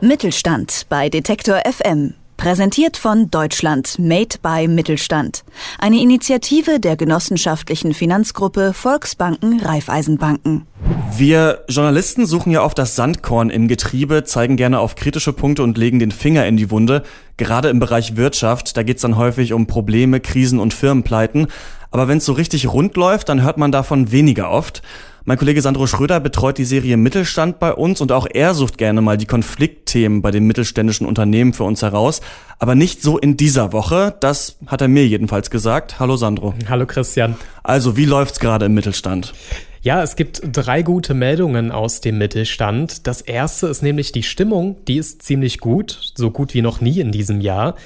Mittelstand bei Detektor FM. Präsentiert von Deutschland Made by Mittelstand. Eine Initiative der genossenschaftlichen Finanzgruppe Volksbanken Raiffeisenbanken. Wir Journalisten suchen ja oft das Sandkorn im Getriebe, zeigen gerne auf kritische Punkte und legen den Finger in die Wunde. Gerade im Bereich Wirtschaft, da geht's dann häufig um Probleme, Krisen und Firmenpleiten. Aber wenn es so richtig rund läuft, dann hört man davon weniger oft. Mein Kollege Sandro Schröder betreut die Serie Mittelstand bei uns und auch er sucht gerne mal die Konfliktthemen bei den mittelständischen Unternehmen für uns heraus. Aber nicht so in dieser Woche. Das hat er mir jedenfalls gesagt. Hallo Sandro. Hallo Christian. Also, wie läuft's gerade im Mittelstand? Ja, es gibt drei gute Meldungen aus dem Mittelstand. Das erste ist nämlich die Stimmung, die ist ziemlich gut, so gut wie noch nie in diesem Jahr.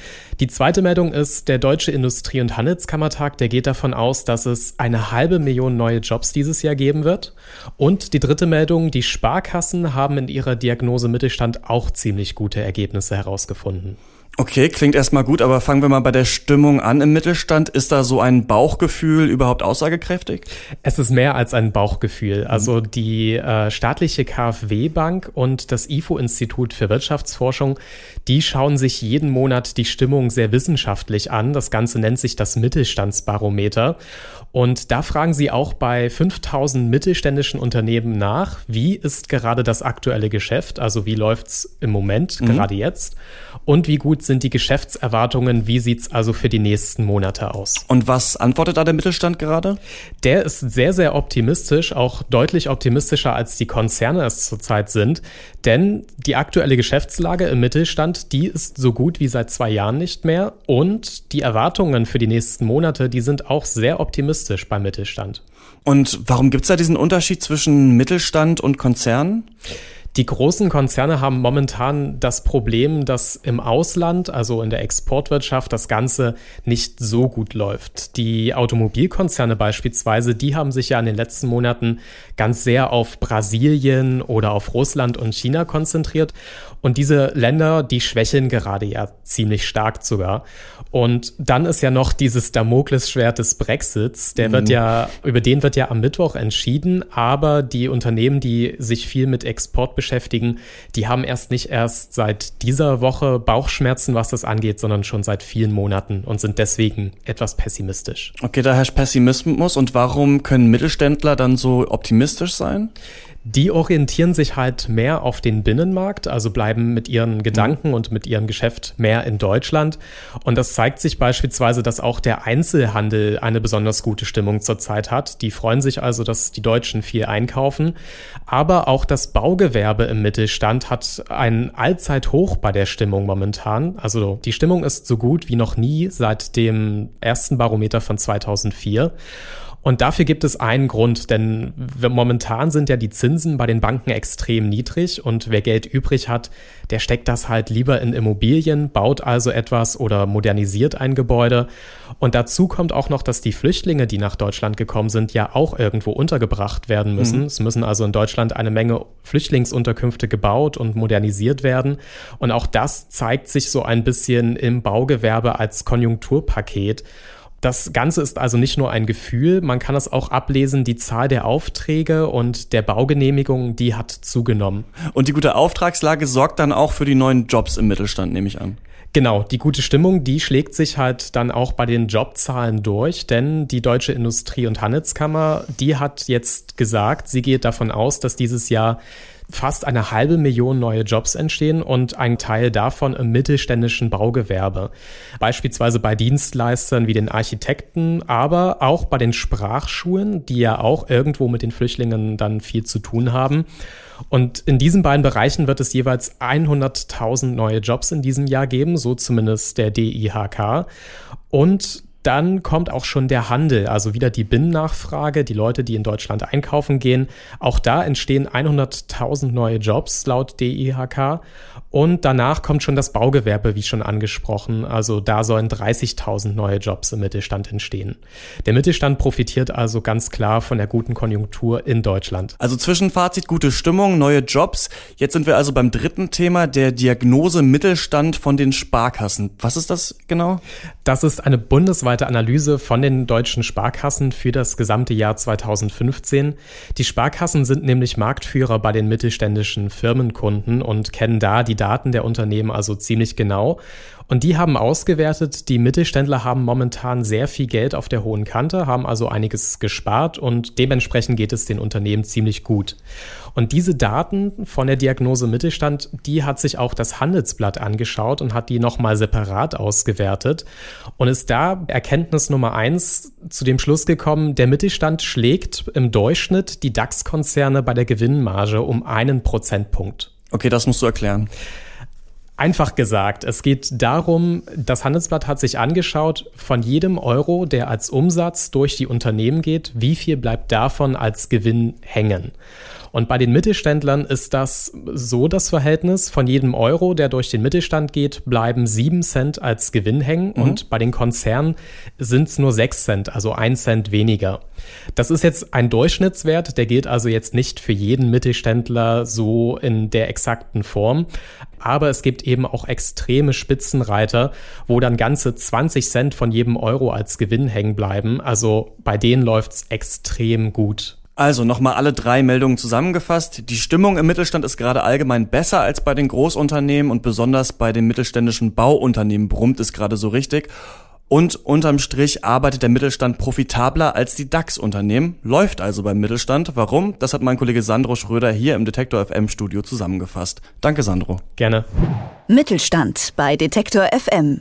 Die zweite Meldung ist, der Deutsche Industrie- und Handelskammertag, der geht davon aus, dass es eine halbe Million neue Jobs dieses Jahr geben wird. Und die dritte Meldung, die Sparkassen haben in ihrer Diagnose Mittelstand auch ziemlich gute Ergebnisse herausgefunden. Okay, klingt erstmal gut, aber fangen wir mal bei der Stimmung an im Mittelstand. Ist da so ein Bauchgefühl überhaupt aussagekräftig? Es ist mehr als ein Bauchgefühl. Also die äh, staatliche KfW-Bank und das IFO-Institut für Wirtschaftsforschung, die schauen sich jeden Monat die Stimmung sehr wissenschaftlich an. Das Ganze nennt sich das Mittelstandsbarometer. Und da fragen sie auch bei 5000 mittelständischen Unternehmen nach, wie ist gerade das aktuelle Geschäft, also wie läuft's im Moment, mhm. gerade jetzt, und wie gut sind die Geschäftserwartungen, wie sieht's also für die nächsten Monate aus. Und was antwortet da der Mittelstand gerade? Der ist sehr, sehr optimistisch, auch deutlich optimistischer als die Konzerne es zurzeit sind, denn die aktuelle Geschäftslage im Mittelstand, die ist so gut wie seit zwei Jahren nicht mehr und die Erwartungen für die nächsten Monate, die sind auch sehr optimistisch beim Mittelstand. Und warum gibt es da diesen Unterschied zwischen Mittelstand und Konzernen? Die großen Konzerne haben momentan das Problem, dass im Ausland, also in der Exportwirtschaft, das Ganze nicht so gut läuft. Die Automobilkonzerne beispielsweise, die haben sich ja in den letzten Monaten ganz sehr auf Brasilien oder auf Russland und China konzentriert. Und diese Länder, die schwächeln gerade ja ziemlich stark sogar. Und dann ist ja noch dieses Damoklesschwert des Brexits, der mhm. wird ja, über den wird ja am Mittwoch entschieden, aber die Unternehmen, die sich viel mit Export beschäftigen, die haben erst nicht erst seit dieser Woche Bauchschmerzen, was das angeht, sondern schon seit vielen Monaten und sind deswegen etwas pessimistisch. Okay, da herrscht Pessimismus und warum können Mittelständler dann so optimistisch sein? Die orientieren sich halt mehr auf den Binnenmarkt, also bleiben mit ihren Gedanken mhm. und mit ihrem Geschäft mehr in Deutschland. Und das zeigt sich beispielsweise, dass auch der Einzelhandel eine besonders gute Stimmung zurzeit hat. Die freuen sich also, dass die Deutschen viel einkaufen. Aber auch das Baugewerbe im Mittelstand hat ein Allzeithoch bei der Stimmung momentan. Also die Stimmung ist so gut wie noch nie seit dem ersten Barometer von 2004. Und dafür gibt es einen Grund, denn momentan sind ja die Zinsen bei den Banken extrem niedrig und wer Geld übrig hat, der steckt das halt lieber in Immobilien, baut also etwas oder modernisiert ein Gebäude. Und dazu kommt auch noch, dass die Flüchtlinge, die nach Deutschland gekommen sind, ja auch irgendwo untergebracht werden müssen. Mhm. Es müssen also in Deutschland eine Menge Flüchtlingsunterkünfte gebaut und modernisiert werden. Und auch das zeigt sich so ein bisschen im Baugewerbe als Konjunkturpaket. Das Ganze ist also nicht nur ein Gefühl, man kann es auch ablesen, die Zahl der Aufträge und der Baugenehmigungen, die hat zugenommen. Und die gute Auftragslage sorgt dann auch für die neuen Jobs im Mittelstand, nehme ich an. Genau, die gute Stimmung, die schlägt sich halt dann auch bei den Jobzahlen durch, denn die Deutsche Industrie- und Handelskammer, die hat jetzt gesagt, sie geht davon aus, dass dieses Jahr fast eine halbe Million neue Jobs entstehen und ein Teil davon im mittelständischen Baugewerbe. Beispielsweise bei Dienstleistern wie den Architekten, aber auch bei den Sprachschulen, die ja auch irgendwo mit den Flüchtlingen dann viel zu tun haben. Und in diesen beiden Bereichen wird es jeweils 100.000 neue Jobs in diesem Jahr geben, so zumindest der DIHK. Und dann kommt auch schon der Handel, also wieder die Binnennachfrage, die Leute, die in Deutschland einkaufen gehen. Auch da entstehen 100.000 neue Jobs laut DIHK. Und danach kommt schon das Baugewerbe, wie schon angesprochen. Also da sollen 30.000 neue Jobs im Mittelstand entstehen. Der Mittelstand profitiert also ganz klar von der guten Konjunktur in Deutschland. Also Zwischenfazit, gute Stimmung, neue Jobs. Jetzt sind wir also beim dritten Thema, der Diagnose Mittelstand von den Sparkassen. Was ist das genau? Das ist eine bundesweite bundesweite Analyse von den deutschen Sparkassen für das gesamte Jahr 2015. Die Sparkassen sind nämlich Marktführer bei den mittelständischen Firmenkunden und kennen da die Daten der Unternehmen also ziemlich genau. Und die haben ausgewertet, die Mittelständler haben momentan sehr viel Geld auf der hohen Kante, haben also einiges gespart und dementsprechend geht es den Unternehmen ziemlich gut. Und diese Daten von der Diagnose Mittelstand, die hat sich auch das Handelsblatt angeschaut und hat die nochmal separat ausgewertet und ist da Erkenntnis Nummer eins zu dem Schluss gekommen, der Mittelstand schlägt im Durchschnitt die DAX-Konzerne bei der Gewinnmarge um einen Prozentpunkt. Okay, das musst du erklären. Einfach gesagt, es geht darum, das Handelsblatt hat sich angeschaut, von jedem Euro, der als Umsatz durch die Unternehmen geht, wie viel bleibt davon als Gewinn hängen. Und bei den Mittelständlern ist das so das Verhältnis. Von jedem Euro, der durch den Mittelstand geht, bleiben sieben Cent als Gewinn hängen. Mhm. Und bei den Konzernen sind es nur sechs Cent, also ein Cent weniger. Das ist jetzt ein Durchschnittswert, der gilt also jetzt nicht für jeden Mittelständler so in der exakten Form. Aber es gibt eben auch extreme Spitzenreiter, wo dann ganze 20 Cent von jedem Euro als Gewinn hängen bleiben. Also bei denen läuft's extrem gut. Also nochmal alle drei Meldungen zusammengefasst. Die Stimmung im Mittelstand ist gerade allgemein besser als bei den Großunternehmen und besonders bei den mittelständischen Bauunternehmen brummt es gerade so richtig. Und unterm Strich arbeitet der Mittelstand profitabler als die DAX-Unternehmen, läuft also beim Mittelstand. Warum? Das hat mein Kollege Sandro Schröder hier im Detektor FM Studio zusammengefasst. Danke, Sandro. Gerne. Mittelstand bei Detektor FM.